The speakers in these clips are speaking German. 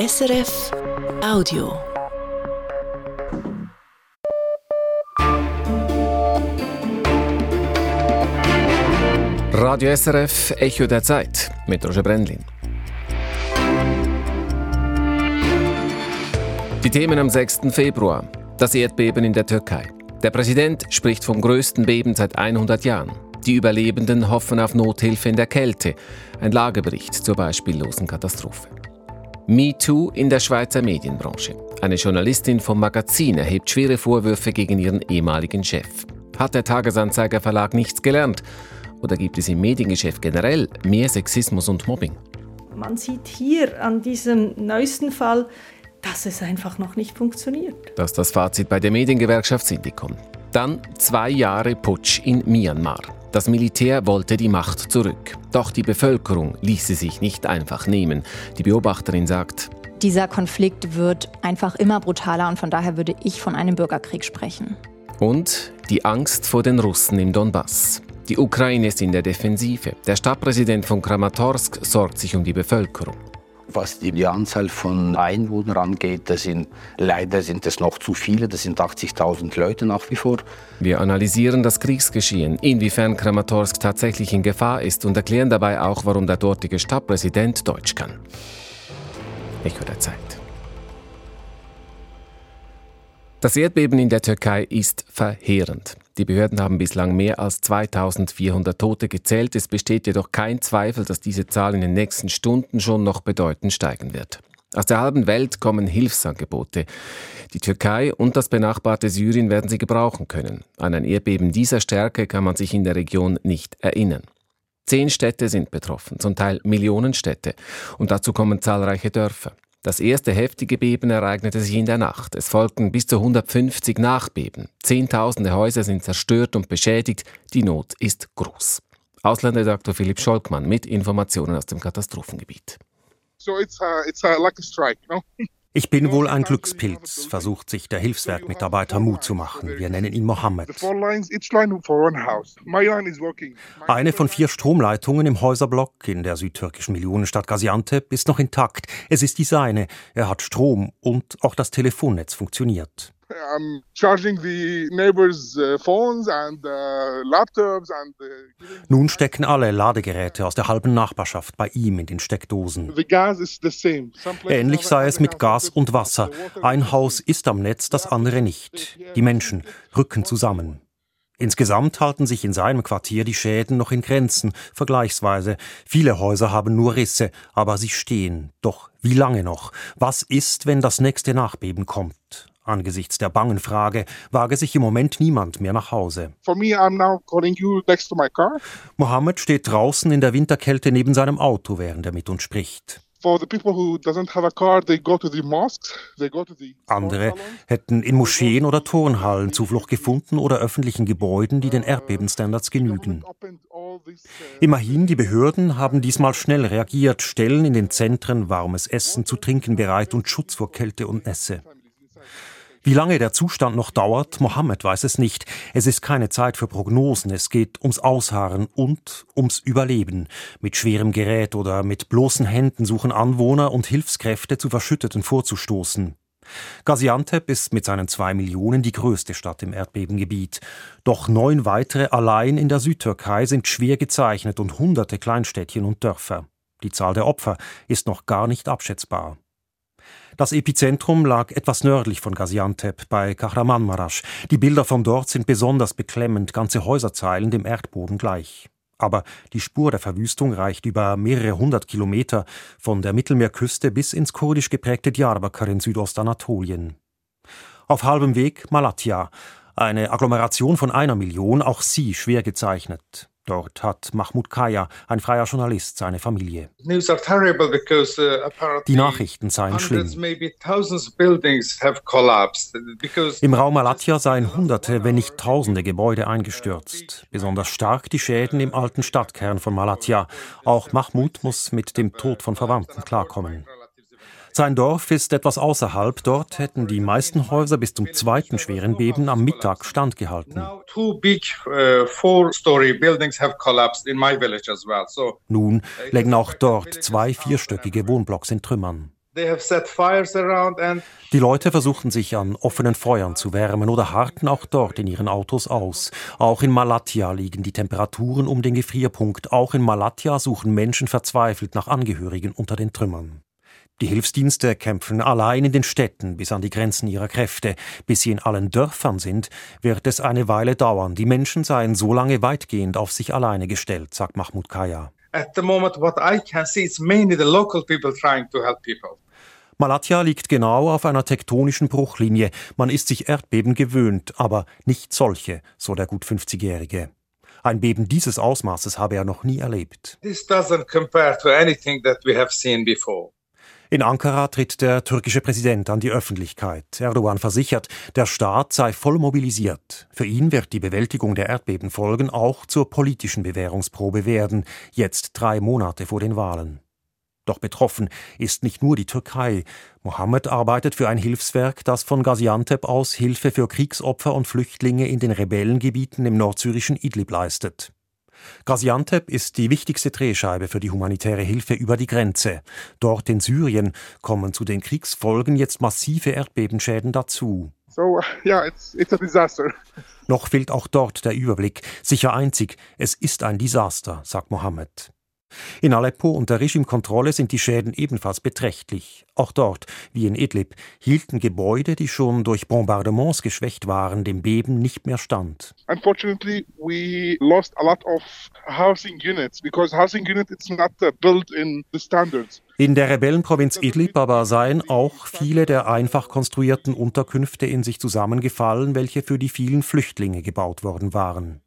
SRF Audio. Radio SRF Echo der Zeit mit Roger Brendlin. Die Themen am 6. Februar. Das Erdbeben in der Türkei. Der Präsident spricht vom größten Beben seit 100 Jahren. Die Überlebenden hoffen auf Nothilfe in der Kälte. Ein Lagebericht zur beispiellosen Katastrophe. MeToo in der Schweizer Medienbranche. Eine Journalistin vom Magazin erhebt schwere Vorwürfe gegen ihren ehemaligen Chef. Hat der Tagesanzeiger Verlag nichts gelernt? Oder gibt es im Mediengeschäft generell mehr Sexismus und Mobbing? Man sieht hier an diesem neuesten Fall, dass es einfach noch nicht funktioniert. Das ist das Fazit bei der Mediengewerkschaft Syndicom. Dann zwei Jahre Putsch in Myanmar. Das Militär wollte die Macht zurück. Doch die Bevölkerung ließe sich nicht einfach nehmen. Die Beobachterin sagt, dieser Konflikt wird einfach immer brutaler und von daher würde ich von einem Bürgerkrieg sprechen. Und die Angst vor den Russen im Donbass. Die Ukraine ist in der Defensive. Der Stadtpräsident von Kramatorsk sorgt sich um die Bevölkerung. Was die Anzahl von Einwohnern angeht, das sind, leider sind es noch zu viele, das sind 80.000 Leute nach wie vor. Wir analysieren das Kriegsgeschehen, inwiefern Kramatorsk tatsächlich in Gefahr ist und erklären dabei auch, warum der dortige Stadtpräsident Deutsch kann. Echo der Zeit. Das Erdbeben in der Türkei ist verheerend. Die Behörden haben bislang mehr als 2400 Tote gezählt. Es besteht jedoch kein Zweifel, dass diese Zahl in den nächsten Stunden schon noch bedeutend steigen wird. Aus der halben Welt kommen Hilfsangebote. Die Türkei und das benachbarte Syrien werden sie gebrauchen können. An ein Erdbeben dieser Stärke kann man sich in der Region nicht erinnern. Zehn Städte sind betroffen, zum Teil Millionenstädte. Und dazu kommen zahlreiche Dörfer. Das erste heftige Beben ereignete sich in der Nacht. Es folgten bis zu 150 Nachbeben. Zehntausende Häuser sind zerstört und beschädigt. Die Not ist groß. Ausländerdoktor Philipp Scholkmann mit Informationen aus dem Katastrophengebiet. So it's a, it's a lucky strike, no? Ich bin wohl ein Glückspilz, versucht sich der Hilfswerkmitarbeiter Mut zu machen. Wir nennen ihn Mohammed. Eine von vier Stromleitungen im Häuserblock in der südtürkischen Millionenstadt Gaziantep ist noch intakt. Es ist die seine. Er hat Strom und auch das Telefonnetz funktioniert. I'm charging the neighbors' uh, phones and uh, laptops and uh, Nun stecken alle Ladegeräte aus der halben Nachbarschaft bei ihm in den Steckdosen. Ähnlich sei es mit Gas und Wasser. Ein Haus ist am Netz, das andere nicht. Die Menschen rücken zusammen. Insgesamt halten sich in seinem Quartier die Schäden noch in Grenzen, vergleichsweise. Viele Häuser haben nur Risse, aber sie stehen. Doch wie lange noch? Was ist, wenn das nächste Nachbeben kommt? Angesichts der bangen Frage wage sich im Moment niemand mehr nach Hause. Mohammed steht draußen in der Winterkälte neben seinem Auto, während er mit uns spricht. Andere hätten in Moscheen oder Turnhallen Zuflucht gefunden oder öffentlichen Gebäuden, die den Erdbebenstandards genügen. Immerhin, die Behörden haben diesmal schnell reagiert, stellen in den Zentren warmes Essen zu trinken bereit und Schutz vor Kälte und Nässe. Wie lange der Zustand noch dauert, Mohammed weiß es nicht. Es ist keine Zeit für Prognosen, es geht ums Ausharren und ums Überleben. Mit schwerem Gerät oder mit bloßen Händen suchen Anwohner und Hilfskräfte zu Verschütteten vorzustoßen. Gaziantep ist mit seinen zwei Millionen die größte Stadt im Erdbebengebiet. Doch neun weitere allein in der Südtürkei sind schwer gezeichnet und hunderte Kleinstädtchen und Dörfer. Die Zahl der Opfer ist noch gar nicht abschätzbar. Das Epizentrum lag etwas nördlich von Gaziantep bei Kahramanmaraş. Die Bilder von dort sind besonders beklemmend, ganze Häuserzeilen dem Erdboden gleich. Aber die Spur der Verwüstung reicht über mehrere hundert Kilometer von der Mittelmeerküste bis ins kurdisch geprägte Diyarbakir in Südostanatolien. Auf halbem Weg Malatya, eine Agglomeration von einer Million, auch sie schwer gezeichnet. Dort hat Mahmoud Kaya, ein freier Journalist, seine Familie. Uh, Die Nachrichten seien schlimm. Im Raum Malatya seien Hunderte, wenn nicht Tausende Gebäude eingestürzt. Besonders stark die Schäden im alten Stadtkern von Malatya. Auch Mahmoud muss mit dem Tod von Verwandten klarkommen. Sein Dorf ist etwas außerhalb. Dort hätten die meisten Häuser bis zum zweiten schweren Beben am Mittag standgehalten. Uh, Nun lägen auch dort zwei vierstöckige Wohnblocks in Trümmern. Die Leute versuchten sich an offenen Feuern zu wärmen oder harrten auch dort in ihren Autos aus. Auch in Malatya liegen die Temperaturen um den Gefrierpunkt. Auch in Malatya suchen Menschen verzweifelt nach Angehörigen unter den Trümmern. Die Hilfsdienste kämpfen allein in den Städten bis an die Grenzen ihrer Kräfte. Bis sie in allen Dörfern sind, wird es eine Weile dauern. Die Menschen seien so lange weitgehend auf sich alleine gestellt, sagt Mahmoud Kaya. At the moment, what I can see is mainly the local people trying to help people. Malatya liegt genau auf einer tektonischen Bruchlinie. Man ist sich Erdbeben gewöhnt, aber nicht solche, so der gut 50-Jährige. Ein Beben dieses Ausmaßes habe er noch nie erlebt. This doesn't compare to anything that we have seen before. In Ankara tritt der türkische Präsident an die Öffentlichkeit. Erdogan versichert, der Staat sei voll mobilisiert. Für ihn wird die Bewältigung der Erdbebenfolgen auch zur politischen Bewährungsprobe werden, jetzt drei Monate vor den Wahlen. Doch betroffen ist nicht nur die Türkei. Mohammed arbeitet für ein Hilfswerk, das von Gaziantep aus Hilfe für Kriegsopfer und Flüchtlinge in den Rebellengebieten im nordsyrischen Idlib leistet. Gaziantep ist die wichtigste Drehscheibe für die humanitäre Hilfe über die Grenze. Dort in Syrien kommen zu den Kriegsfolgen jetzt massive Erdbebenschäden dazu. So, yeah, it's, it's a disaster. Noch fehlt auch dort der Überblick. Sicher einzig, es ist ein Desaster, sagt Mohammed. In Aleppo unter Regimekontrolle sind die Schäden ebenfalls beträchtlich. Auch dort, wie in Idlib, hielten Gebäude, die schon durch Bombardements geschwächt waren, dem Beben nicht mehr stand. Unfortunately, we lost a lot of housing units because housing unit it's not uh, built in the standards. In der Rebellenprovinz Idlib aber seien auch viele der einfach konstruierten Unterkünfte in sich zusammengefallen, welche für die vielen Flüchtlinge gebaut worden waren.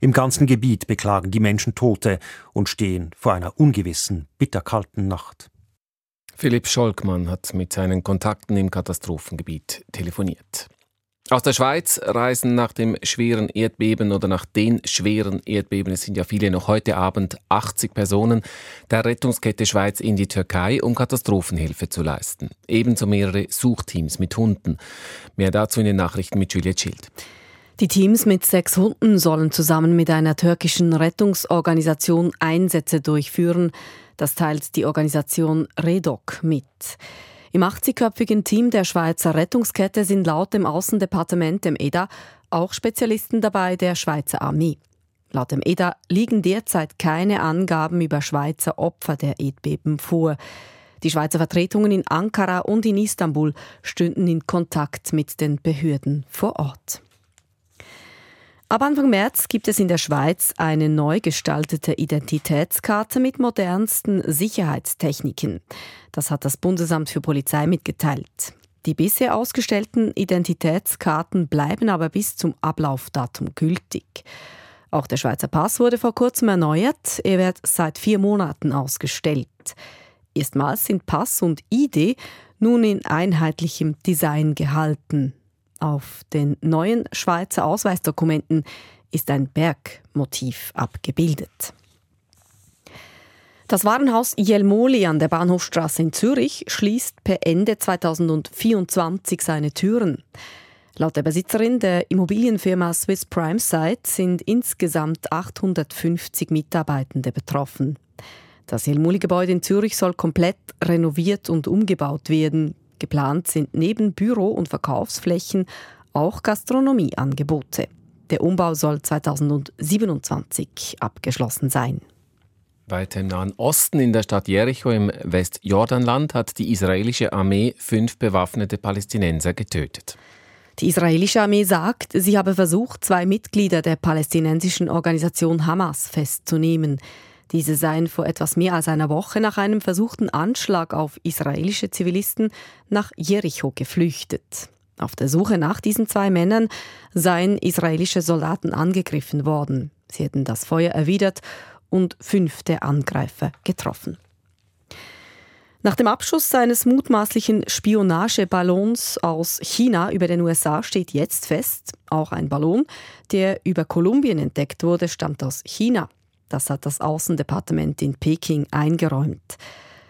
Im ganzen Gebiet beklagen die Menschen Tote und stehen vor einer ungewissen, bitterkalten Nacht. Philipp Scholkmann hat mit seinen Kontakten im Katastrophengebiet telefoniert. Aus der Schweiz reisen nach dem schweren Erdbeben oder nach den schweren Erdbeben, es sind ja viele noch heute Abend 80 Personen, der Rettungskette Schweiz in die Türkei, um Katastrophenhilfe zu leisten. Ebenso mehrere Suchteams mit Hunden. Mehr dazu in den Nachrichten mit Juliette Schild. Die Teams mit sechs Hunden sollen zusammen mit einer türkischen Rettungsorganisation Einsätze durchführen. Das teilt die Organisation REDOC mit. Im 80-köpfigen Team der Schweizer Rettungskette sind laut dem Außendepartement, dem EDA, auch Spezialisten dabei der Schweizer Armee. Laut dem EDA liegen derzeit keine Angaben über Schweizer Opfer der Erdbeben vor. Die Schweizer Vertretungen in Ankara und in Istanbul stünden in Kontakt mit den Behörden vor Ort. Ab Anfang März gibt es in der Schweiz eine neu gestaltete Identitätskarte mit modernsten Sicherheitstechniken. Das hat das Bundesamt für Polizei mitgeteilt. Die bisher ausgestellten Identitätskarten bleiben aber bis zum Ablaufdatum gültig. Auch der Schweizer Pass wurde vor kurzem erneuert. Er wird seit vier Monaten ausgestellt. Erstmals sind Pass und ID nun in einheitlichem Design gehalten. Auf den neuen Schweizer Ausweisdokumenten ist ein Bergmotiv abgebildet. Das Warenhaus Jelmoli an der Bahnhofstraße in Zürich schließt per Ende 2024 seine Türen. Laut der Besitzerin der Immobilienfirma Swiss Prime Site sind insgesamt 850 Mitarbeitende betroffen. Das Jelmoli-Gebäude in Zürich soll komplett renoviert und umgebaut werden. Geplant sind neben Büro- und Verkaufsflächen auch Gastronomieangebote. Der Umbau soll 2027 abgeschlossen sein. Weiter im Nahen Osten in der Stadt Jericho im Westjordanland hat die israelische Armee fünf bewaffnete Palästinenser getötet. Die israelische Armee sagt, sie habe versucht, zwei Mitglieder der palästinensischen Organisation Hamas festzunehmen. Diese seien vor etwas mehr als einer Woche nach einem versuchten Anschlag auf israelische Zivilisten nach Jericho geflüchtet. Auf der Suche nach diesen zwei Männern seien israelische Soldaten angegriffen worden. Sie hätten das Feuer erwidert und fünf der Angreifer getroffen. Nach dem Abschuss seines mutmaßlichen Spionageballons aus China über den USA steht jetzt fest, auch ein Ballon, der über Kolumbien entdeckt wurde, stammt aus China. Das hat das Außendepartement in Peking eingeräumt.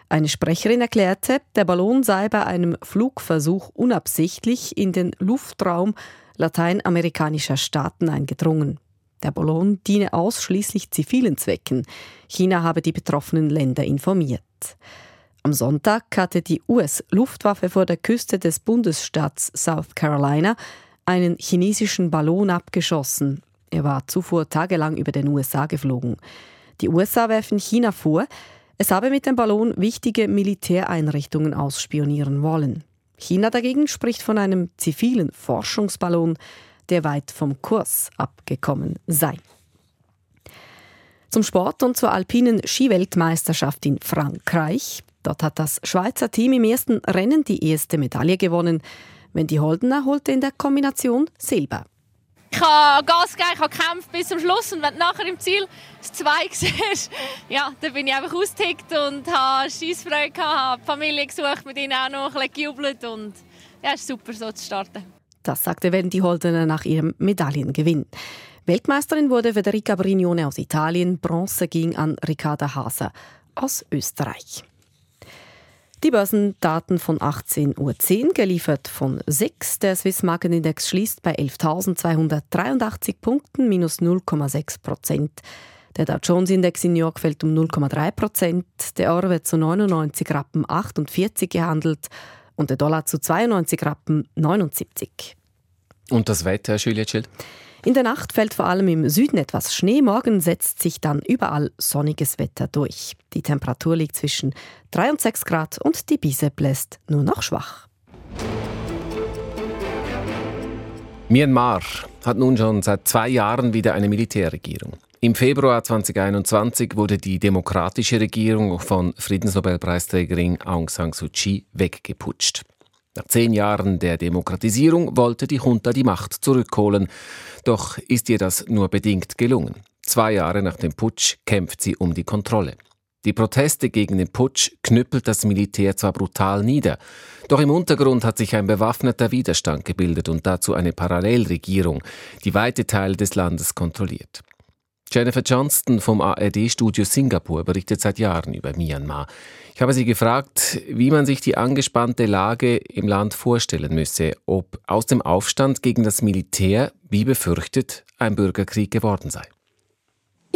Eine Sprecherin erklärte, der Ballon sei bei einem Flugversuch unabsichtlich in den Luftraum lateinamerikanischer Staaten eingedrungen. Der Ballon diene ausschließlich zivilen Zwecken. China habe die betroffenen Länder informiert. Am Sonntag hatte die US-Luftwaffe vor der Küste des Bundesstaats South Carolina einen chinesischen Ballon abgeschossen. Er war zuvor tagelang über den USA geflogen. Die USA werfen China vor, es habe mit dem Ballon wichtige Militäreinrichtungen ausspionieren wollen. China dagegen spricht von einem zivilen Forschungsballon, der weit vom Kurs abgekommen sei. Zum Sport und zur alpinen Skiweltmeisterschaft in Frankreich. Dort hat das Schweizer Team im ersten Rennen die erste Medaille gewonnen. Wendy Holdener holte in der Kombination Silber. Ich habe Gas gegeben, ich habe gekämpft bis zum Schluss und wenn du nachher im Ziel das Zwei siehst, ja, dann bin ich einfach ausgetickt und habe Scheissfreude gehabt, habe die Familie gesucht, mit ihnen auch noch ein bisschen gejubelt und ja, es ist super so zu starten. Das sagte Wendy Holdener nach ihrem Medaillengewinn. Weltmeisterin wurde Federica Brignone aus Italien, Bronze ging an Ricarda Haser aus Österreich. Die Börsendaten von 18.10 Uhr, geliefert von SIX. Der Swiss Marketindex schließt bei 11.283 Punkten, minus 0,6 Prozent. Der Dow Jones Index in New York fällt um 0,3 Prozent. Der Euro wird zu 99 Rappen 48 gehandelt und der Dollar zu 92 Rappen 79. Und das Wetter, Julia Schild? In der Nacht fällt vor allem im Süden etwas Schnee, morgen setzt sich dann überall sonniges Wetter durch. Die Temperatur liegt zwischen 3 und 6 Grad und die Biese bläst nur noch schwach. Myanmar hat nun schon seit zwei Jahren wieder eine Militärregierung. Im Februar 2021 wurde die demokratische Regierung von Friedensnobelpreisträgerin Aung San Suu Kyi weggeputscht. Nach zehn Jahren der Demokratisierung wollte die Junta die Macht zurückholen. Doch ist ihr das nur bedingt gelungen. Zwei Jahre nach dem Putsch kämpft sie um die Kontrolle. Die Proteste gegen den Putsch knüppelt das Militär zwar brutal nieder, doch im Untergrund hat sich ein bewaffneter Widerstand gebildet und dazu eine Parallelregierung, die weite Teile des Landes kontrolliert. Jennifer Johnston vom ARD-Studio Singapur berichtet seit Jahren über Myanmar. Ich habe sie gefragt, wie man sich die angespannte Lage im Land vorstellen müsse, ob aus dem Aufstand gegen das Militär, wie befürchtet, ein Bürgerkrieg geworden sei.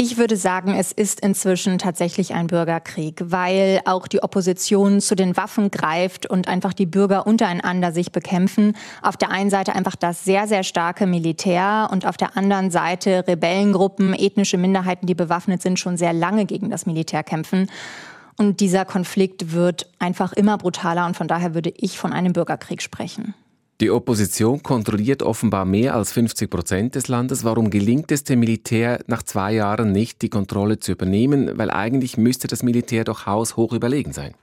Ich würde sagen, es ist inzwischen tatsächlich ein Bürgerkrieg, weil auch die Opposition zu den Waffen greift und einfach die Bürger untereinander sich bekämpfen. Auf der einen Seite einfach das sehr, sehr starke Militär und auf der anderen Seite Rebellengruppen, ethnische Minderheiten, die bewaffnet sind, schon sehr lange gegen das Militär kämpfen. Und dieser Konflikt wird einfach immer brutaler und von daher würde ich von einem Bürgerkrieg sprechen. Die Opposition kontrolliert offenbar mehr als 50 Prozent des Landes. Warum gelingt es dem Militär nach zwei Jahren nicht, die Kontrolle zu übernehmen? Weil eigentlich müsste das Militär doch haushoch überlegen sein.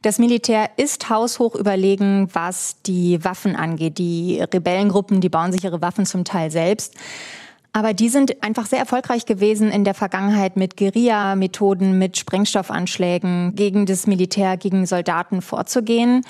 Das Militär ist haushoch überlegen, was die Waffen angeht. Die Rebellengruppen, die bauen sich ihre Waffen zum Teil selbst. Aber die sind einfach sehr erfolgreich gewesen in der Vergangenheit mit Guerilla-Methoden, mit Sprengstoffanschlägen gegen das Militär, gegen Soldaten vorzugehen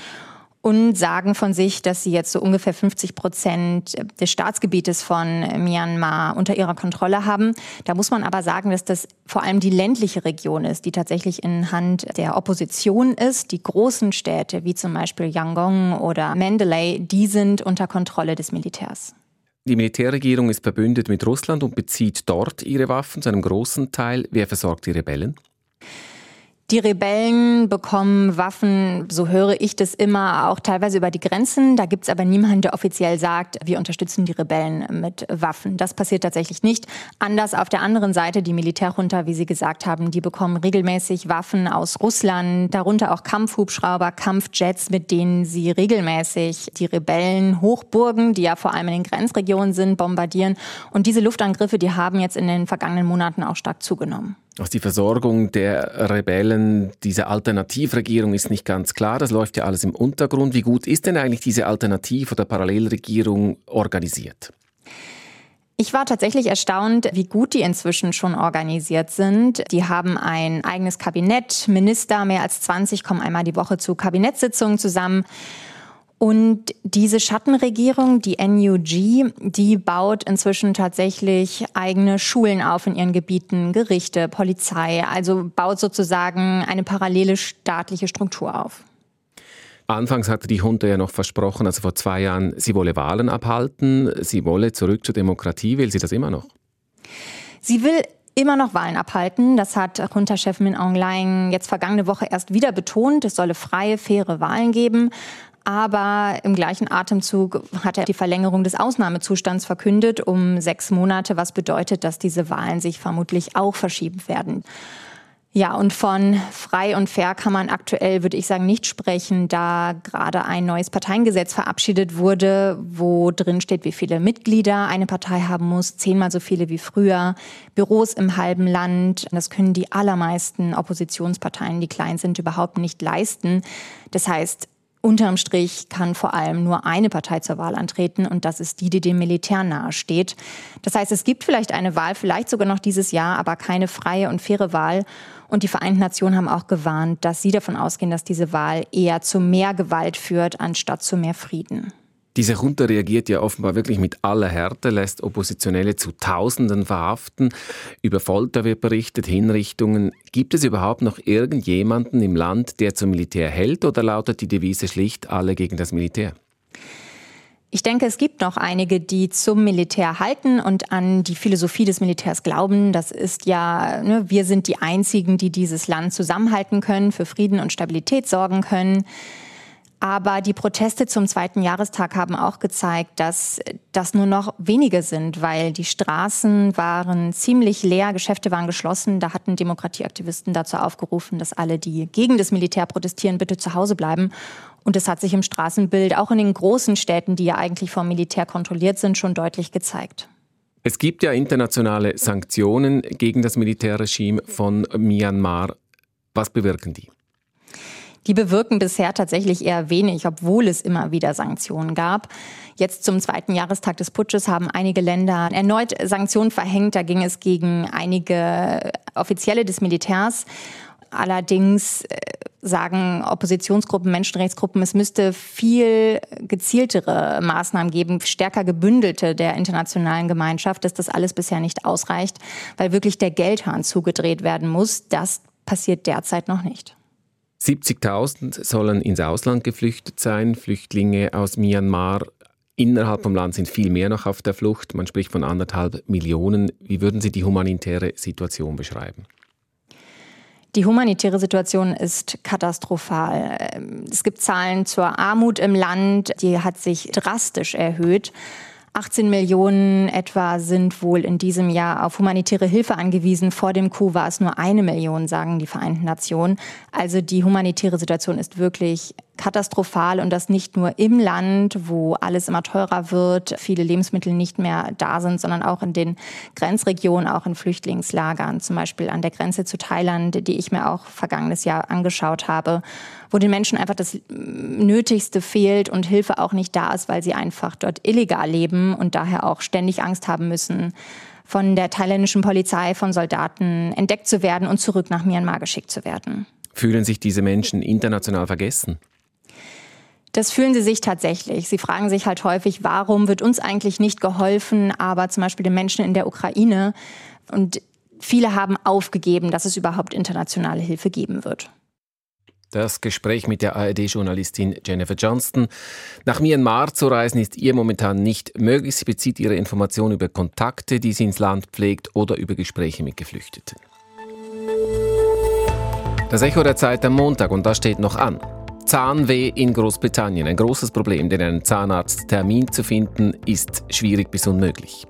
und sagen von sich, dass sie jetzt so ungefähr 50 Prozent des Staatsgebietes von Myanmar unter ihrer Kontrolle haben. Da muss man aber sagen, dass das vor allem die ländliche Region ist, die tatsächlich in Hand der Opposition ist. Die großen Städte, wie zum Beispiel Yangon oder Mandalay, die sind unter Kontrolle des Militärs. Die Militärregierung ist verbündet mit Russland und bezieht dort ihre Waffen zu einem großen Teil. Wer versorgt die Rebellen? Die Rebellen bekommen Waffen, so höre ich das immer, auch teilweise über die Grenzen. Da gibt's aber niemanden, der offiziell sagt, wir unterstützen die Rebellen mit Waffen. Das passiert tatsächlich nicht. Anders auf der anderen Seite, die Militärjunta, wie Sie gesagt haben, die bekommen regelmäßig Waffen aus Russland, darunter auch Kampfhubschrauber, Kampfjets, mit denen sie regelmäßig die Rebellen Hochburgen, die ja vor allem in den Grenzregionen sind, bombardieren. Und diese Luftangriffe, die haben jetzt in den vergangenen Monaten auch stark zugenommen. Also die Versorgung der Rebellen, diese Alternativregierung ist nicht ganz klar. Das läuft ja alles im Untergrund. Wie gut ist denn eigentlich diese Alternativ- oder Parallelregierung organisiert? Ich war tatsächlich erstaunt, wie gut die inzwischen schon organisiert sind. Die haben ein eigenes Kabinett, Minister, mehr als 20 kommen einmal die Woche zu Kabinettssitzungen zusammen. Und diese Schattenregierung, die NUG, die baut inzwischen tatsächlich eigene Schulen auf in ihren Gebieten, Gerichte, Polizei, also baut sozusagen eine parallele staatliche Struktur auf. Anfangs hatte die Junta ja noch versprochen, also vor zwei Jahren, sie wolle Wahlen abhalten, sie wolle zurück zur Demokratie. Will sie das immer noch? Sie will immer noch Wahlen abhalten. Das hat Junta-Chef Min Aung Hlaing jetzt vergangene Woche erst wieder betont. Es solle freie, faire Wahlen geben. Aber im gleichen Atemzug hat er die Verlängerung des Ausnahmezustands verkündet um sechs Monate, was bedeutet, dass diese Wahlen sich vermutlich auch verschieben werden. Ja, und von frei und fair kann man aktuell, würde ich sagen, nicht sprechen, da gerade ein neues Parteiengesetz verabschiedet wurde, wo drin steht, wie viele Mitglieder eine Partei haben muss, zehnmal so viele wie früher, Büros im halben Land. Das können die allermeisten Oppositionsparteien, die klein sind, überhaupt nicht leisten. Das heißt, Unterm Strich kann vor allem nur eine Partei zur Wahl antreten und das ist die, die dem Militär nahesteht. Das heißt, es gibt vielleicht eine Wahl, vielleicht sogar noch dieses Jahr, aber keine freie und faire Wahl. Und die Vereinten Nationen haben auch gewarnt, dass sie davon ausgehen, dass diese Wahl eher zu mehr Gewalt führt, anstatt zu mehr Frieden. Diese Junta reagiert ja offenbar wirklich mit aller Härte, lässt Oppositionelle zu Tausenden verhaften. Über Folter wird berichtet, Hinrichtungen. Gibt es überhaupt noch irgendjemanden im Land, der zum Militär hält oder lautet die Devise schlicht alle gegen das Militär? Ich denke, es gibt noch einige, die zum Militär halten und an die Philosophie des Militärs glauben. Das ist ja, ne, wir sind die Einzigen, die dieses Land zusammenhalten können, für Frieden und Stabilität sorgen können. Aber die Proteste zum zweiten Jahrestag haben auch gezeigt, dass das nur noch wenige sind, weil die Straßen waren ziemlich leer, Geschäfte waren geschlossen. Da hatten Demokratieaktivisten dazu aufgerufen, dass alle, die gegen das Militär protestieren, bitte zu Hause bleiben. Und es hat sich im Straßenbild auch in den großen Städten, die ja eigentlich vom Militär kontrolliert sind, schon deutlich gezeigt. Es gibt ja internationale Sanktionen gegen das Militärregime von Myanmar. Was bewirken die? Die bewirken bisher tatsächlich eher wenig, obwohl es immer wieder Sanktionen gab. Jetzt zum zweiten Jahrestag des Putsches haben einige Länder erneut Sanktionen verhängt. Da ging es gegen einige Offizielle des Militärs. Allerdings äh, sagen Oppositionsgruppen, Menschenrechtsgruppen, es müsste viel gezieltere Maßnahmen geben, stärker gebündelte der internationalen Gemeinschaft, dass das alles bisher nicht ausreicht, weil wirklich der Geldhahn zugedreht werden muss. Das passiert derzeit noch nicht. 70.000 sollen ins Ausland geflüchtet sein, Flüchtlinge aus Myanmar. Innerhalb vom Land sind viel mehr noch auf der Flucht. Man spricht von anderthalb Millionen. Wie würden Sie die humanitäre Situation beschreiben? Die humanitäre Situation ist katastrophal. Es gibt Zahlen zur Armut im Land, die hat sich drastisch erhöht. 18 Millionen etwa sind wohl in diesem Jahr auf humanitäre Hilfe angewiesen. Vor dem Coup war es nur eine Million, sagen die Vereinten Nationen. Also die humanitäre Situation ist wirklich katastrophal und das nicht nur im Land, wo alles immer teurer wird, viele Lebensmittel nicht mehr da sind, sondern auch in den Grenzregionen, auch in Flüchtlingslagern, zum Beispiel an der Grenze zu Thailand, die ich mir auch vergangenes Jahr angeschaut habe, wo den Menschen einfach das Nötigste fehlt und Hilfe auch nicht da ist, weil sie einfach dort illegal leben und daher auch ständig Angst haben müssen, von der thailändischen Polizei, von Soldaten entdeckt zu werden und zurück nach Myanmar geschickt zu werden. Fühlen sich diese Menschen international vergessen? Das fühlen sie sich tatsächlich. Sie fragen sich halt häufig, warum wird uns eigentlich nicht geholfen, aber zum Beispiel den Menschen in der Ukraine. Und viele haben aufgegeben, dass es überhaupt internationale Hilfe geben wird. Das Gespräch mit der ARD-Journalistin Jennifer Johnston. Nach Myanmar zu reisen ist ihr momentan nicht möglich. Sie bezieht ihre Informationen über Kontakte, die sie ins Land pflegt oder über Gespräche mit Geflüchteten. Das Echo der Zeit am Montag und das steht noch an. Zahnweh in Großbritannien. Ein großes Problem, denn einen Zahnarzttermin zu finden, ist schwierig bis unmöglich.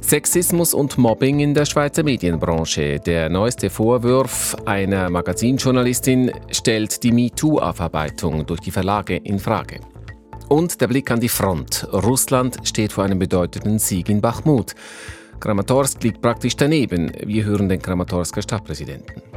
Sexismus und Mobbing in der Schweizer Medienbranche. Der neueste Vorwurf einer Magazinjournalistin stellt die MeToo-Aufarbeitung durch die Verlage in Frage. Und der Blick an die Front. Russland steht vor einem bedeutenden Sieg in Bachmut. Kramatorsk liegt praktisch daneben. Wir hören den Kramatorsker Stadtpräsidenten.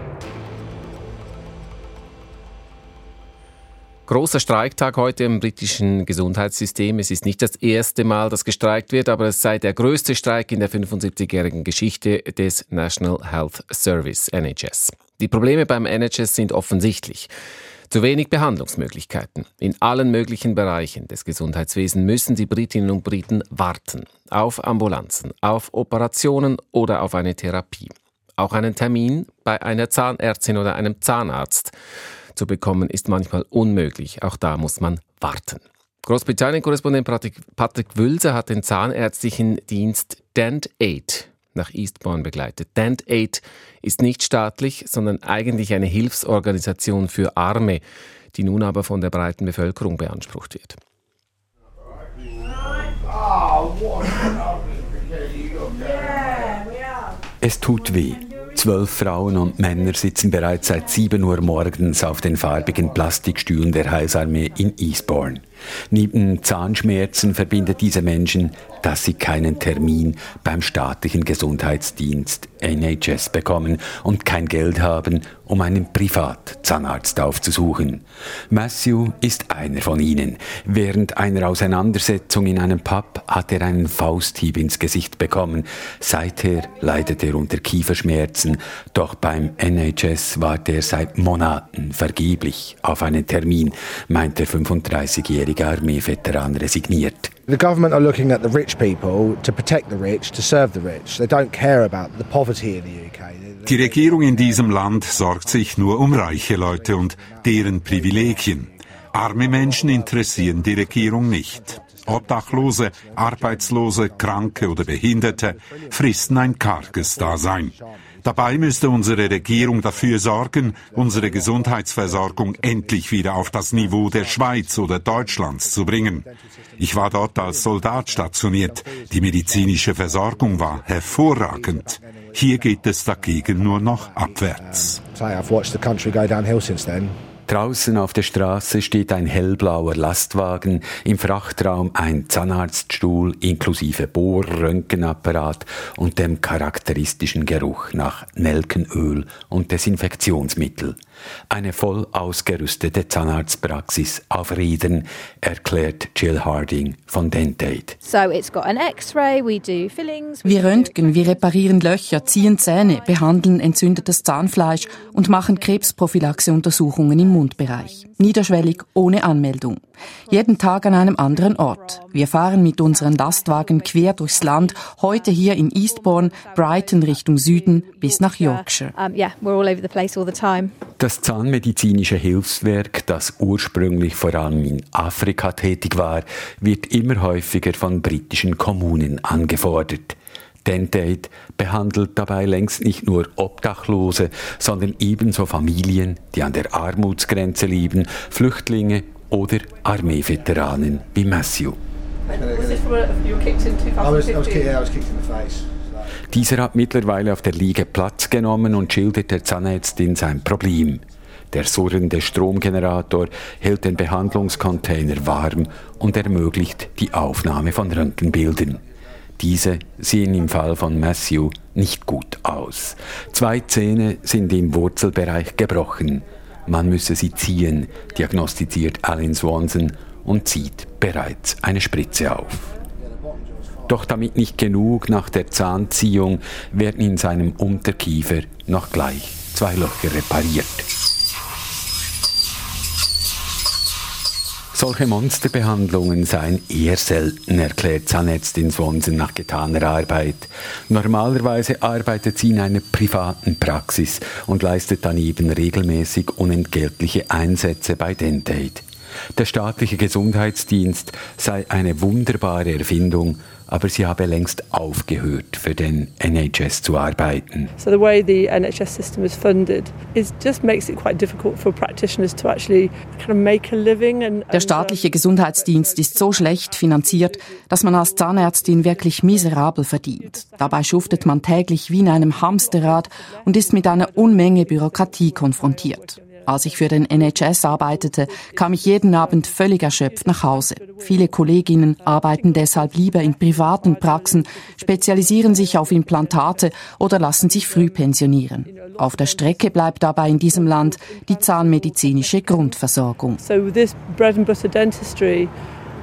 Großer Streiktag heute im britischen Gesundheitssystem. Es ist nicht das erste Mal, dass gestreikt wird, aber es sei der größte Streik in der 75-jährigen Geschichte des National Health Service, NHS. Die Probleme beim NHS sind offensichtlich. Zu wenig Behandlungsmöglichkeiten. In allen möglichen Bereichen des Gesundheitswesens müssen die Britinnen und Briten warten. Auf Ambulanzen, auf Operationen oder auf eine Therapie. Auch einen Termin bei einer Zahnärztin oder einem Zahnarzt zu bekommen, ist manchmal unmöglich. Auch da muss man warten. Großbritannien-Korrespondent Patrick Wülser hat den zahnärztlichen Dienst Dent 8 nach Eastbourne begleitet. Dent Aid ist nicht staatlich, sondern eigentlich eine Hilfsorganisation für Arme, die nun aber von der breiten Bevölkerung beansprucht wird. Es tut weh. Zwölf Frauen und Männer sitzen bereits seit 7 Uhr morgens auf den farbigen Plastikstühlen der Heilsarmee in Eastbourne. Neben Zahnschmerzen verbindet diese Menschen, dass sie keinen Termin beim staatlichen Gesundheitsdienst NHS bekommen und kein Geld haben, um einen Privatzahnarzt aufzusuchen. Matthew ist einer von ihnen. Während einer Auseinandersetzung in einem Pub hat er einen Fausthieb ins Gesicht bekommen. Seither leidet er unter Kieferschmerzen, doch beim NHS wartet er seit Monaten vergeblich auf einen Termin, meint der 35-jährige Armeeveteran resigniert. The government are looking at the rich people to protect the rich, to serve the rich. They don't care about the poverty in the UK. Die Regierung in diesem Land sorgt sich nur um reiche Leute und deren Privilegien. Arme Menschen interessieren die Regierung nicht. Obdachlose, Arbeitslose, Kranke oder Behinderte fristen ein karges Dasein. Dabei müsste unsere Regierung dafür sorgen, unsere Gesundheitsversorgung endlich wieder auf das Niveau der Schweiz oder Deutschlands zu bringen. Ich war dort als Soldat stationiert. Die medizinische Versorgung war hervorragend. Hier geht es dagegen nur noch abwärts. Draußen auf der Straße steht ein hellblauer Lastwagen, im Frachtraum ein Zahnarztstuhl inklusive Bohrröntgenapparat und dem charakteristischen Geruch nach Nelkenöl und Desinfektionsmittel. Eine voll ausgerüstete Zahnarztpraxis auf Rädern, erklärt Jill Harding von Dentate. Wir röntgen, wir reparieren Löcher, ziehen Zähne, behandeln entzündetes Zahnfleisch und machen Krebsprophylaxeuntersuchungen im Mundbereich. Niederschwellig, ohne Anmeldung. Jeden Tag an einem anderen Ort. Wir fahren mit unseren Lastwagen quer durchs Land, heute hier in Eastbourne, Brighton Richtung Süden bis nach Yorkshire. Das zahnmedizinische Hilfswerk, das ursprünglich vor allem in Afrika tätig war, wird immer häufiger von britischen Kommunen angefordert. Dentate behandelt dabei längst nicht nur Obdachlose, sondern ebenso Familien, die an der Armutsgrenze leben, Flüchtlinge oder Armeeveteranen wie Matthew. Dieser hat mittlerweile auf der Liege Platz genommen und schildert der Zahnärztin sein Problem. Der surrende Stromgenerator hält den Behandlungscontainer warm und ermöglicht die Aufnahme von Röntgenbildern. Diese sehen im Fall von Matthew nicht gut aus. Zwei Zähne sind im Wurzelbereich gebrochen. Man müsse sie ziehen, diagnostiziert Alan Swanson und zieht bereits eine Spritze auf. Doch damit nicht genug, nach der Zahnziehung werden in seinem Unterkiefer noch gleich zwei Löcher repariert. Solche Monsterbehandlungen seien eher selten, erklärt Zahnärztin Swanson nach getaner Arbeit. Normalerweise arbeitet sie in einer privaten Praxis und leistet daneben regelmäßig unentgeltliche Einsätze bei Dentate. Der staatliche Gesundheitsdienst sei eine wunderbare Erfindung, aber sie habe längst aufgehört, für den NHS zu arbeiten. So the way the NHS system is funded is just makes it quite difficult for practitioners to actually kind of make a living. And, Der staatliche Gesundheitsdienst ist so schlecht finanziert, dass man als Zahnärztin wirklich miserabel verdient. Dabei schuftet man täglich wie in einem Hamsterrad und ist mit einer Unmenge Bürokratie konfrontiert. Als ich für den NHS arbeitete, kam ich jeden Abend völlig erschöpft nach Hause. Viele Kolleginnen arbeiten deshalb lieber in privaten Praxen, spezialisieren sich auf Implantate oder lassen sich früh pensionieren. Auf der Strecke bleibt dabei in diesem Land die zahnmedizinische Grundversorgung. So this bread and butter dentistry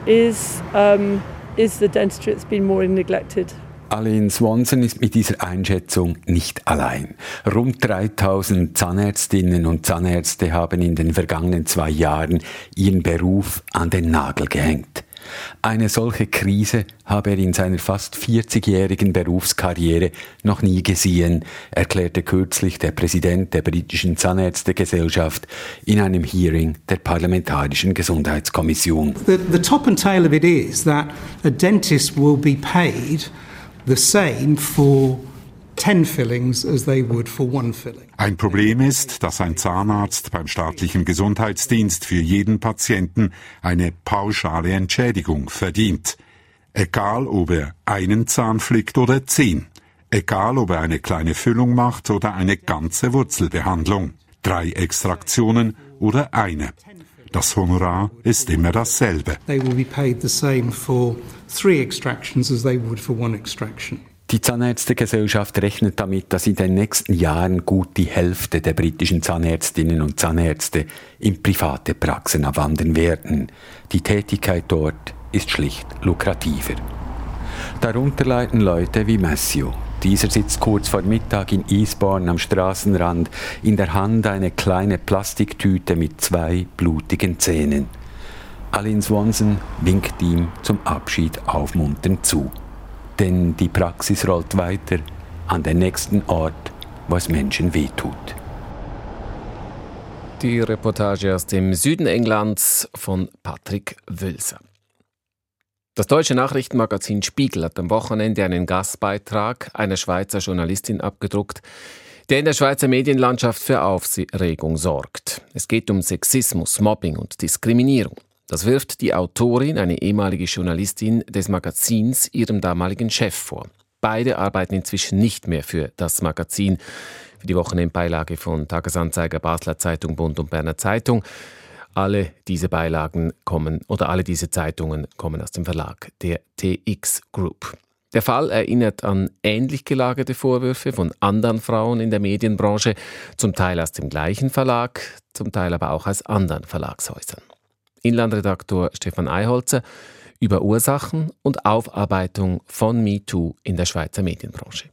is um, is the dentistry that's been more neglected. Aline Swanson ist mit dieser Einschätzung nicht allein. Rund 3000 Zahnärztinnen und Zahnärzte haben in den vergangenen zwei Jahren ihren Beruf an den Nagel gehängt. Eine solche Krise habe er in seiner fast 40-jährigen Berufskarriere noch nie gesehen, erklärte kürzlich der Präsident der britischen Zahnärztegesellschaft in einem Hearing der Parlamentarischen Gesundheitskommission. The, the top and tail of it is that a dentist will be paid the same for Ein Problem ist, dass ein Zahnarzt beim staatlichen Gesundheitsdienst für jeden Patienten eine pauschale Entschädigung verdient. Egal, ob er einen Zahn flickt oder zehn. Egal, ob er eine kleine Füllung macht oder eine ganze Wurzelbehandlung. Drei Extraktionen oder eine. Das Honorar ist immer dasselbe. They will be paid the same for three extractions as they would for one extraction. Die Zahnärztegesellschaft rechnet damit, dass in den nächsten Jahren gut die Hälfte der britischen Zahnärztinnen und Zahnärzte in private Praxen abwandern werden. Die Tätigkeit dort ist schlicht lukrativer. Darunter leiden Leute wie Matthew. Dieser sitzt kurz vor Mittag in Eastbourne am Straßenrand, in der Hand eine kleine Plastiktüte mit zwei blutigen Zähnen. Aline Swanson winkt ihm zum Abschied aufmunternd zu. Denn die Praxis rollt weiter an den nächsten Ort, wo es Menschen wehtut. Die Reportage aus dem Süden Englands von Patrick Wülser. Das deutsche Nachrichtenmagazin Spiegel hat am Wochenende einen Gastbeitrag einer Schweizer Journalistin abgedruckt, der in der Schweizer Medienlandschaft für Aufregung sorgt. Es geht um Sexismus, Mobbing und Diskriminierung. Das wirft die Autorin, eine ehemalige Journalistin des Magazins, ihrem damaligen Chef vor. Beide arbeiten inzwischen nicht mehr für das Magazin, für die Wochenendbeilage von Tagesanzeiger, Basler Zeitung, Bund und Berner Zeitung. Alle diese Beilagen kommen oder alle diese Zeitungen kommen aus dem Verlag der TX Group. Der Fall erinnert an ähnlich gelagerte Vorwürfe von anderen Frauen in der Medienbranche, zum Teil aus dem gleichen Verlag, zum Teil aber auch aus anderen Verlagshäusern. Inlandredaktor Stefan Eiholzer über Ursachen und Aufarbeitung von MeToo in der Schweizer Medienbranche.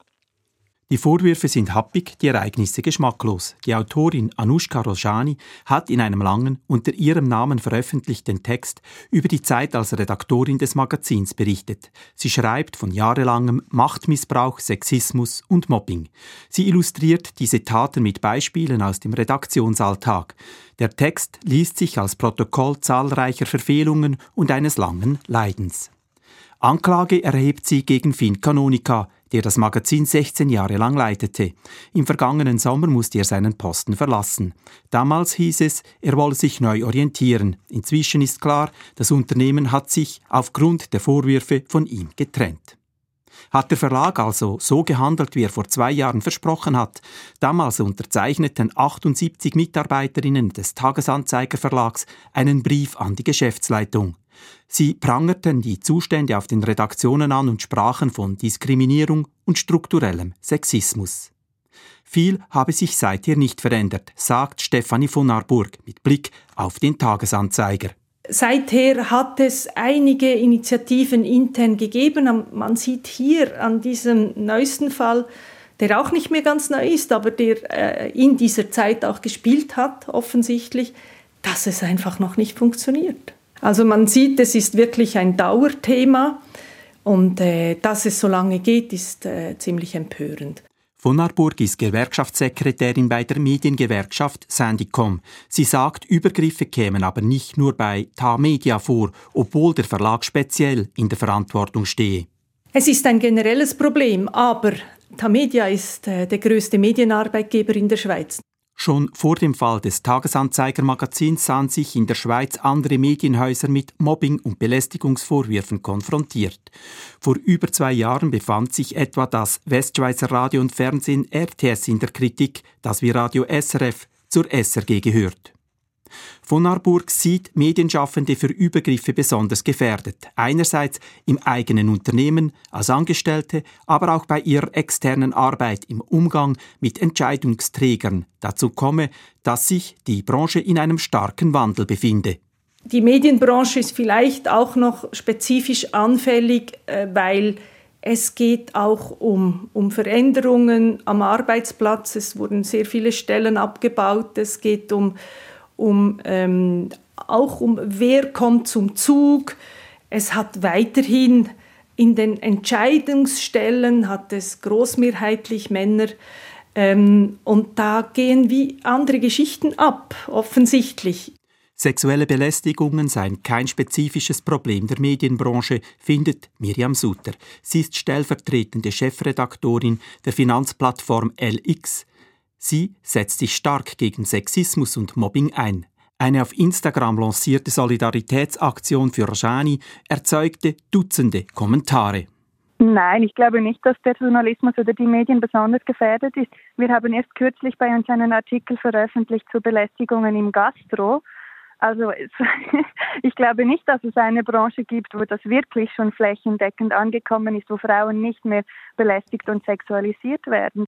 Die Vorwürfe sind happig, die Ereignisse geschmacklos. Die Autorin Anushka Rojani hat in einem langen, unter ihrem Namen veröffentlichten Text über die Zeit als Redaktorin des Magazins berichtet. Sie schreibt von jahrelangem Machtmissbrauch, Sexismus und Mobbing. Sie illustriert diese Taten mit Beispielen aus dem Redaktionsalltag. Der Text liest sich als Protokoll zahlreicher Verfehlungen und eines langen Leidens. Anklage erhebt sie gegen Finn Canonica, der das Magazin 16 Jahre lang leitete. Im vergangenen Sommer musste er seinen Posten verlassen. Damals hieß es, er wolle sich neu orientieren. Inzwischen ist klar, das Unternehmen hat sich aufgrund der Vorwürfe von ihm getrennt. Hat der Verlag also so gehandelt, wie er vor zwei Jahren versprochen hat? Damals unterzeichneten 78 Mitarbeiterinnen des Tagesanzeiger Verlags einen Brief an die Geschäftsleitung. Sie prangerten die Zustände auf den Redaktionen an und sprachen von Diskriminierung und strukturellem Sexismus. Viel habe sich seither nicht verändert, sagt Stefanie von Arburg mit Blick auf den Tagesanzeiger. Seither hat es einige Initiativen intern gegeben. Man sieht hier an diesem neuesten Fall, der auch nicht mehr ganz neu ist, aber der äh, in dieser Zeit auch gespielt hat, offensichtlich, dass es einfach noch nicht funktioniert. Also man sieht, es ist wirklich ein Dauerthema und äh, dass es so lange geht, ist äh, ziemlich empörend. Von Arburg ist Gewerkschaftssekretärin bei der Mediengewerkschaft Sandycom. Sie sagt, Übergriffe kämen aber nicht nur bei TA Media vor, obwohl der Verlag speziell in der Verantwortung stehe. Es ist ein generelles Problem, aber Tamedia ist äh, der größte Medienarbeitgeber in der Schweiz. Schon vor dem Fall des Tagesanzeiger-Magazins sahen sich in der Schweiz andere Medienhäuser mit Mobbing- und Belästigungsvorwürfen konfrontiert. Vor über zwei Jahren befand sich etwa das Westschweizer Radio und Fernsehen RTS in der Kritik, das wie Radio SRF zur SRG gehört. Von Arburg sieht Medienschaffende für Übergriffe besonders gefährdet. Einerseits im eigenen Unternehmen, als Angestellte, aber auch bei ihrer externen Arbeit im Umgang mit Entscheidungsträgern. Dazu komme, dass sich die Branche in einem starken Wandel befinde. Die Medienbranche ist vielleicht auch noch spezifisch anfällig, äh, weil es geht auch um, um Veränderungen am Arbeitsplatz. Es wurden sehr viele Stellen abgebaut. Es geht um um, ähm, auch um wer kommt zum Zug. Es hat weiterhin in den Entscheidungsstellen hat es großmehrheitlich Männer ähm, und da gehen wie andere Geschichten ab, offensichtlich. Sexuelle Belästigungen seien kein spezifisches Problem der Medienbranche, findet Miriam Suter. Sie ist stellvertretende Chefredaktorin der Finanzplattform LX. Sie setzt sich stark gegen Sexismus und Mobbing ein. Eine auf Instagram lancierte Solidaritätsaktion für Rajani erzeugte Dutzende Kommentare. Nein, ich glaube nicht, dass der Journalismus oder die Medien besonders gefährdet ist. Wir haben erst kürzlich bei uns einen Artikel veröffentlicht zu Belästigungen im Gastro. Also ich glaube nicht, dass es eine Branche gibt, wo das wirklich schon flächendeckend angekommen ist, wo Frauen nicht mehr belästigt und sexualisiert werden.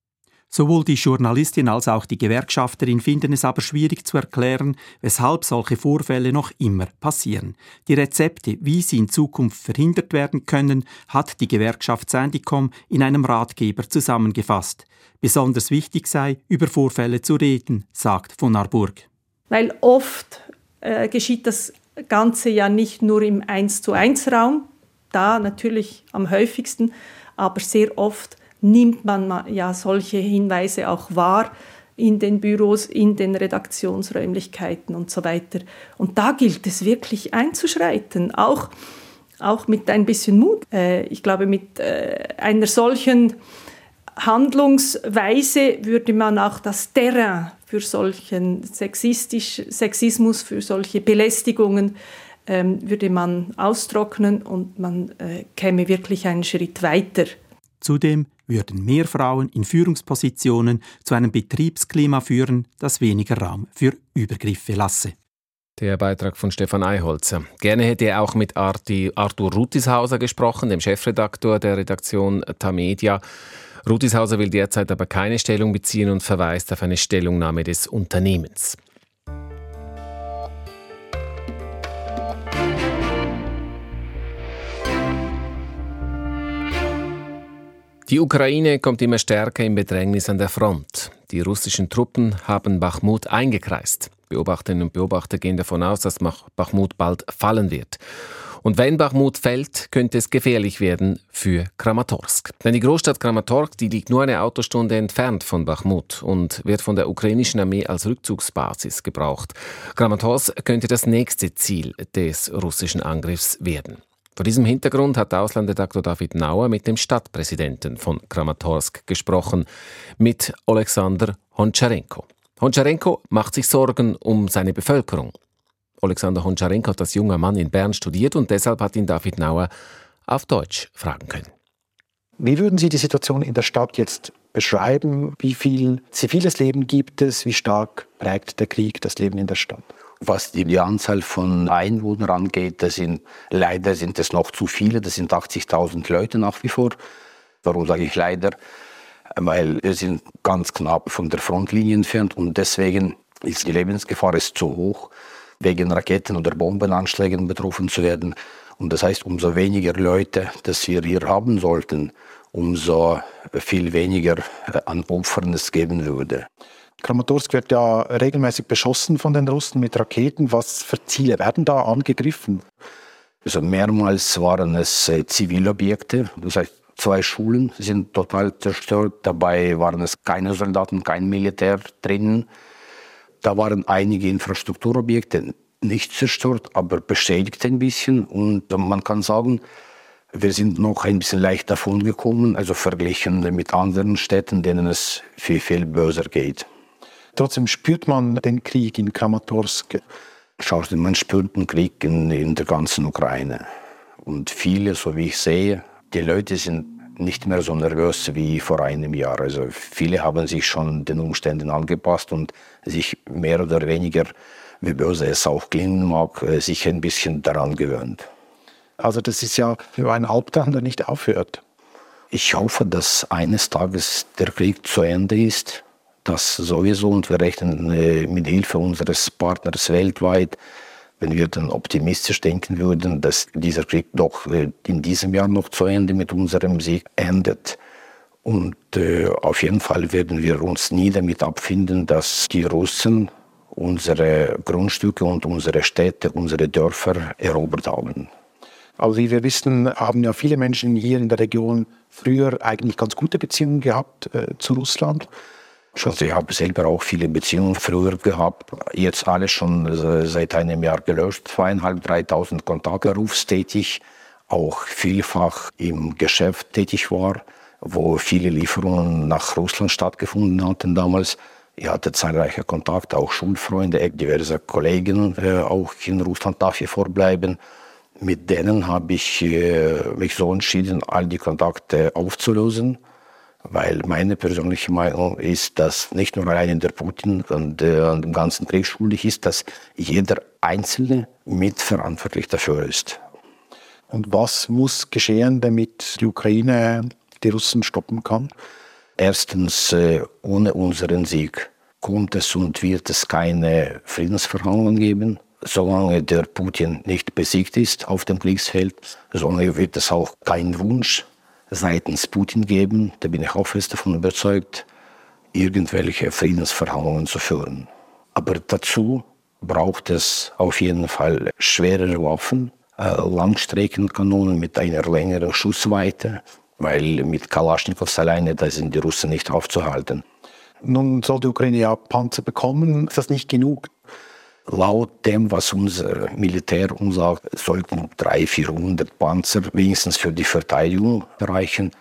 Sowohl die Journalistin als auch die Gewerkschafterin finden es aber schwierig zu erklären, weshalb solche Vorfälle noch immer passieren. Die Rezepte, wie sie in Zukunft verhindert werden können, hat die Gewerkschaft Sandicom in einem Ratgeber zusammengefasst. Besonders wichtig sei, über Vorfälle zu reden, sagt von Arburg. Weil oft äh, geschieht das Ganze ja nicht nur im 1 zu 1 Raum, da natürlich am häufigsten, aber sehr oft nimmt man ja solche Hinweise auch wahr in den Büros, in den Redaktionsräumlichkeiten und so weiter. Und da gilt es wirklich einzuschreiten, auch, auch mit ein bisschen Mut. Äh, ich glaube, mit äh, einer solchen Handlungsweise würde man auch das Terrain für solchen Sexistisch, Sexismus, für solche Belästigungen ähm, würde man austrocknen und man äh, käme wirklich einen Schritt weiter. Zudem würden mehr Frauen in Führungspositionen zu einem Betriebsklima führen, das weniger Raum für Übergriffe lasse. Der Beitrag von Stefan Eiholzer. Gerne hätte er auch mit Arthur Rutishauser gesprochen, dem Chefredaktor der Redaktion Tamedia. Rutishauser will derzeit aber keine Stellung beziehen und verweist auf eine Stellungnahme des Unternehmens. Die Ukraine kommt immer stärker in Bedrängnis an der Front. Die russischen Truppen haben Bachmut eingekreist. Beobachterinnen und Beobachter gehen davon aus, dass Bachmut bald fallen wird. Und wenn Bachmut fällt, könnte es gefährlich werden für Kramatorsk. Denn die Großstadt Kramatorsk, die liegt nur eine Autostunde entfernt von Bachmut und wird von der ukrainischen Armee als Rückzugsbasis gebraucht. Kramatorsk könnte das nächste Ziel des russischen Angriffs werden. Vor diesem Hintergrund hat Auslandredaktor David Nauer mit dem Stadtpräsidenten von Kramatorsk gesprochen, mit Alexander Honcharenko. Honcharenko macht sich Sorgen um seine Bevölkerung. Alexander Honcharenko hat als junger Mann in Bern studiert und deshalb hat ihn David Nauer auf Deutsch fragen können. Wie würden Sie die Situation in der Stadt jetzt beschreiben? Wie viel ziviles Leben gibt es? Wie stark prägt der Krieg das Leben in der Stadt? Was die Anzahl von Einwohnern angeht, das sind, leider sind es noch zu viele, das sind 80.000 Leute nach wie vor. Warum sage ich leider? Weil wir sind ganz knapp von der Frontlinie entfernt und deswegen ist die Lebensgefahr ist zu hoch, wegen Raketen- oder Bombenanschlägen betroffen zu werden. Und das heißt, umso weniger Leute, das wir hier haben sollten, umso viel weniger äh, an Opfern es geben würde. Kramatorsk wird ja regelmäßig beschossen von den Russen mit Raketen. Was für Ziele werden da angegriffen? Also mehrmals waren es äh, Zivilobjekte, das heißt zwei Schulen sind total zerstört. Dabei waren es keine Soldaten, kein Militär drinnen. Da waren einige Infrastrukturobjekte nicht zerstört, aber beschädigt ein bisschen. Und man kann sagen, wir sind noch ein bisschen leicht davon gekommen, also verglichen mit anderen Städten, denen es viel, viel böser geht. Trotzdem spürt man den Krieg in Kramatorsk. Schaut, man spürt den Krieg in, in der ganzen Ukraine. Und viele, so wie ich sehe, die Leute sind nicht mehr so nervös wie vor einem Jahr. Also viele haben sich schon den Umständen angepasst und sich mehr oder weniger, wie böse es auch klingen mag, äh, sich ein bisschen daran gewöhnt. Also das ist ja ein Albtraum, der nicht aufhört. Ich hoffe, dass eines Tages der Krieg zu Ende ist das sowieso und wir rechnen äh, mit Hilfe unseres Partners weltweit, wenn wir dann optimistisch denken würden, dass dieser Krieg doch äh, in diesem Jahr noch zu Ende mit unserem Sieg endet. Und äh, auf jeden Fall werden wir uns nie damit abfinden, dass die Russen unsere Grundstücke und unsere Städte, unsere Dörfer erobert haben. Aber wie wir wissen, haben ja viele Menschen hier in der Region früher eigentlich ganz gute Beziehungen gehabt äh, zu Russland. Also ich habe selber auch viele Beziehungen früher gehabt. Jetzt alles schon äh, seit einem Jahr gelöscht. Zweieinhalb, dreitausend Kontakte berufstätig. Auch vielfach im Geschäft tätig war, wo viele Lieferungen nach Russland stattgefunden hatten damals. Ich hatte zahlreiche Kontakte, auch Schulfreunde, diverse Kollegen äh, auch in Russland nach wie vor bleiben. Mit denen habe ich äh, mich so entschieden, all die Kontakte aufzulösen, weil meine persönliche Meinung ist, dass nicht nur alleine der Putin und an dem ganzen Krieg schuldig ist, dass jeder Einzelne mitverantwortlich dafür ist. Und was muss geschehen, damit die Ukraine die Russen stoppen kann? Erstens, äh, ohne unseren Sieg kommt es und wird es keine Friedensverhandlungen geben. Solange der Putin nicht besiegt ist auf dem Kriegsfeld, solange wird es auch keinen Wunsch seitens Putin geben, da bin ich auch fest davon überzeugt, irgendwelche Friedensverhandlungen zu führen. Aber dazu braucht es auf jeden Fall schwerere Waffen, äh, Langstreckenkanonen mit einer längeren Schussweite, weil mit Kalaschnikows alleine, da sind die Russen nicht aufzuhalten. Nun soll die Ukraine ja Panzer bekommen. Ist das nicht genug? Laut dem, was unser Militär uns sagt, sollten 300, 400 Panzer wenigstens für die Verteidigung reichen.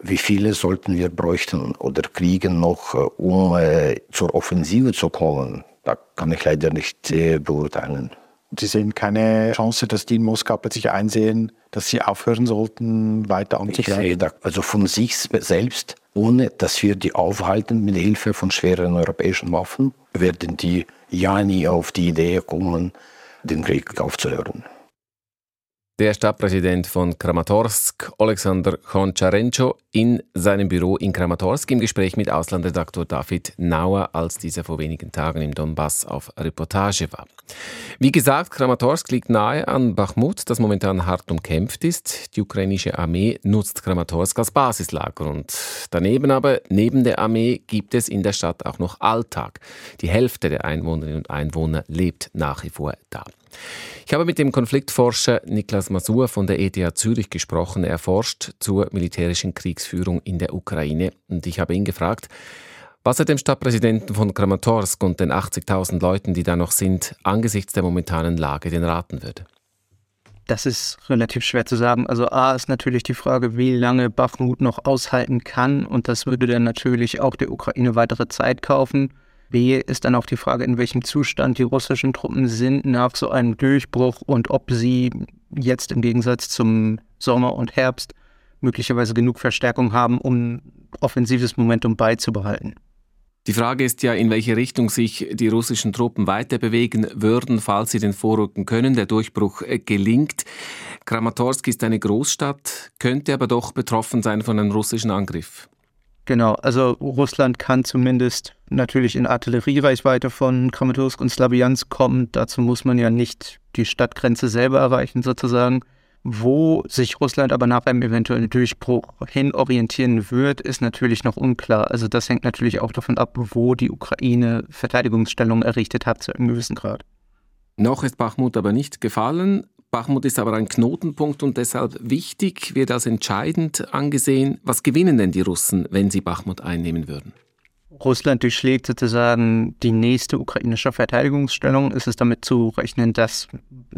Wie viele sollten wir bräuchten oder kriegen noch, äh, um äh, zur Offensive zu kommen? Da kann ich leider nicht äh, beurteilen. Sie sehen keine Chance, dass die in Moskau plötzlich einsehen, dass sie aufhören sollten, weiter anzugreifen? Also von sich selbst, ohne dass wir die aufhalten mit Hilfe von schweren europäischen Waffen, werden die ja nie auf die Idee kommen, den Krieg aufzuhören. Der Stadtpräsident von Kramatorsk, Alexander Koncharenko, in seinem Büro in Kramatorsk im Gespräch mit Auslandredaktor David Nauer, als dieser vor wenigen Tagen im Donbass auf Reportage war. Wie gesagt, Kramatorsk liegt nahe an Bachmut, das momentan hart umkämpft ist. Die ukrainische Armee nutzt Kramatorsk als Basislager und daneben aber, neben der Armee, gibt es in der Stadt auch noch Alltag. Die Hälfte der Einwohnerinnen und Einwohner lebt nach wie vor da. Ich habe mit dem Konfliktforscher Niklas Masur von der ETH Zürich gesprochen. Er forscht zur militärischen Kriegsführung in der Ukraine. Und ich habe ihn gefragt, was er dem Stadtpräsidenten von Kramatorsk und den 80.000 Leuten, die da noch sind, angesichts der momentanen Lage denn raten würde. Das ist relativ schwer zu sagen. Also A ist natürlich die Frage, wie lange Bachmut noch aushalten kann. Und das würde dann natürlich auch der Ukraine weitere Zeit kaufen. B ist dann auch die Frage, in welchem Zustand die russischen Truppen sind nach so einem Durchbruch und ob sie jetzt im Gegensatz zum Sommer und Herbst möglicherweise genug Verstärkung haben, um offensives Momentum beizubehalten. Die Frage ist ja, in welche Richtung sich die russischen Truppen weiter bewegen würden, falls sie den vorrücken können, der Durchbruch äh, gelingt. Kramatorsk ist eine Großstadt, könnte aber doch betroffen sein von einem russischen Angriff. Genau, also Russland kann zumindest natürlich in Artilleriereichweite von Kramatorsk und Slaviansk kommen. Dazu muss man ja nicht die Stadtgrenze selber erreichen, sozusagen. Wo sich Russland aber nach einem eventuellen Durchbruch hin orientieren wird, ist natürlich noch unklar. Also das hängt natürlich auch davon ab, wo die Ukraine Verteidigungsstellungen errichtet hat zu einem gewissen Grad. Noch ist Bachmut aber nicht gefallen. Bachmut ist aber ein Knotenpunkt und deshalb wichtig, wird als entscheidend angesehen. Was gewinnen denn die Russen, wenn sie Bachmut einnehmen würden? Russland durchschlägt sozusagen die nächste ukrainische Verteidigungsstellung. Es ist damit zu rechnen, dass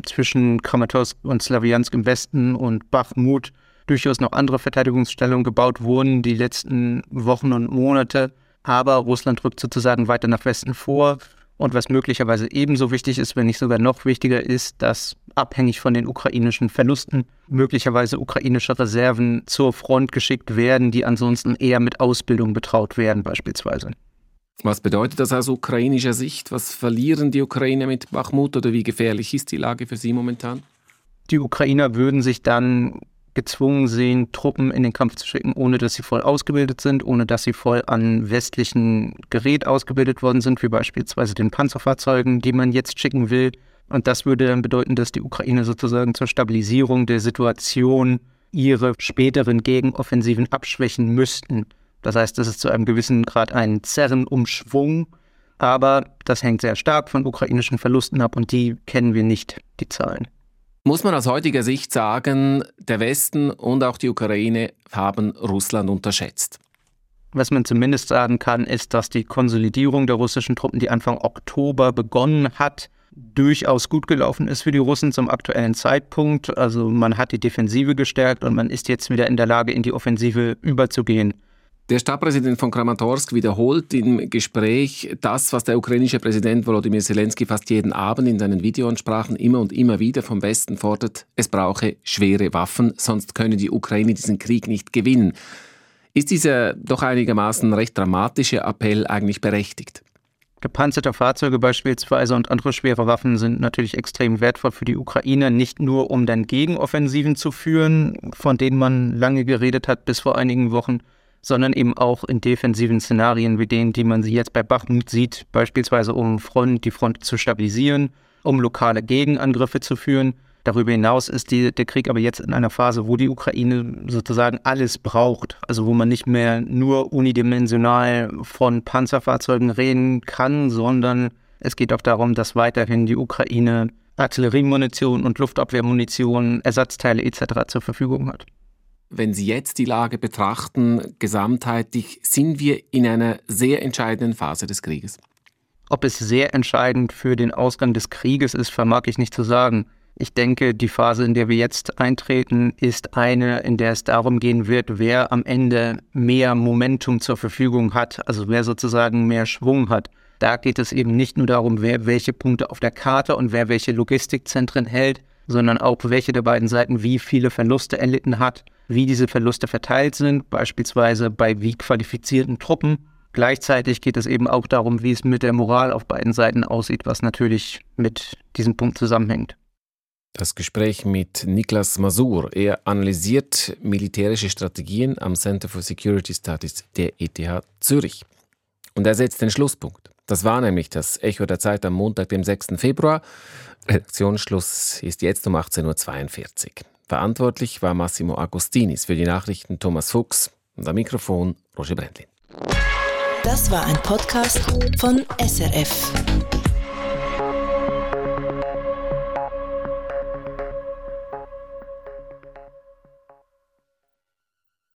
zwischen Kramatorsk und Slawiansk im Westen und Bachmut durchaus noch andere Verteidigungsstellungen gebaut wurden die letzten Wochen und Monate. Aber Russland rückt sozusagen weiter nach Westen vor. Und was möglicherweise ebenso wichtig ist, wenn nicht sogar noch wichtiger ist, dass abhängig von den ukrainischen Verlusten möglicherweise ukrainische Reserven zur Front geschickt werden, die ansonsten eher mit Ausbildung betraut werden beispielsweise. Was bedeutet das aus ukrainischer Sicht? Was verlieren die Ukrainer mit Bachmut oder wie gefährlich ist die Lage für sie momentan? Die Ukrainer würden sich dann gezwungen sehen, Truppen in den Kampf zu schicken, ohne dass sie voll ausgebildet sind, ohne dass sie voll an westlichen Gerät ausgebildet worden sind, wie beispielsweise den Panzerfahrzeugen, die man jetzt schicken will. Und das würde dann bedeuten, dass die Ukraine sozusagen zur Stabilisierung der Situation ihre späteren Gegenoffensiven abschwächen müssten. Das heißt, das ist zu einem gewissen Grad ein Zerrenumschwung, aber das hängt sehr stark von ukrainischen Verlusten ab und die kennen wir nicht, die Zahlen. Muss man aus heutiger Sicht sagen, der Westen und auch die Ukraine haben Russland unterschätzt? Was man zumindest sagen kann, ist, dass die Konsolidierung der russischen Truppen, die Anfang Oktober begonnen hat, durchaus gut gelaufen ist für die Russen zum aktuellen Zeitpunkt. Also man hat die Defensive gestärkt und man ist jetzt wieder in der Lage, in die Offensive überzugehen. Der Stadtpräsident von Kramatorsk wiederholt im Gespräch das, was der ukrainische Präsident Volodymyr Zelensky fast jeden Abend in seinen Videoansprachen immer und immer wieder vom Westen fordert, es brauche schwere Waffen, sonst könne die Ukraine diesen Krieg nicht gewinnen. Ist dieser doch einigermaßen recht dramatische Appell eigentlich berechtigt? Gepanzerte Fahrzeuge beispielsweise und andere schwere Waffen sind natürlich extrem wertvoll für die Ukraine, nicht nur um dann Gegenoffensiven zu führen, von denen man lange geredet hat bis vor einigen Wochen, sondern eben auch in defensiven Szenarien wie denen, die man sie jetzt bei Bachmut sieht, beispielsweise um Front, die Front zu stabilisieren, um lokale Gegenangriffe zu führen. Darüber hinaus ist die, der Krieg aber jetzt in einer Phase, wo die Ukraine sozusagen alles braucht. Also wo man nicht mehr nur unidimensional von Panzerfahrzeugen reden kann, sondern es geht auch darum, dass weiterhin die Ukraine Artilleriemunition und Luftabwehrmunition, Ersatzteile etc. zur Verfügung hat. Wenn Sie jetzt die Lage betrachten, gesamtheitlich, sind wir in einer sehr entscheidenden Phase des Krieges. Ob es sehr entscheidend für den Ausgang des Krieges ist, vermag ich nicht zu sagen. Ich denke, die Phase, in der wir jetzt eintreten, ist eine, in der es darum gehen wird, wer am Ende mehr Momentum zur Verfügung hat, also wer sozusagen mehr Schwung hat. Da geht es eben nicht nur darum, wer welche Punkte auf der Karte und wer welche Logistikzentren hält, sondern auch welche der beiden Seiten wie viele Verluste erlitten hat wie diese Verluste verteilt sind, beispielsweise bei wie qualifizierten Truppen. Gleichzeitig geht es eben auch darum, wie es mit der Moral auf beiden Seiten aussieht, was natürlich mit diesem Punkt zusammenhängt. Das Gespräch mit Niklas Masur. Er analysiert militärische Strategien am Center for Security Studies der ETH Zürich. Und er setzt den Schlusspunkt. Das war nämlich das Echo der Zeit am Montag, dem 6. Februar. Redaktionsschluss ist jetzt um 18.42 Uhr. Verantwortlich war Massimo Agostinis für die Nachrichten Thomas Fuchs und am Mikrofon Roger Brendlin. Das war ein Podcast von SRF.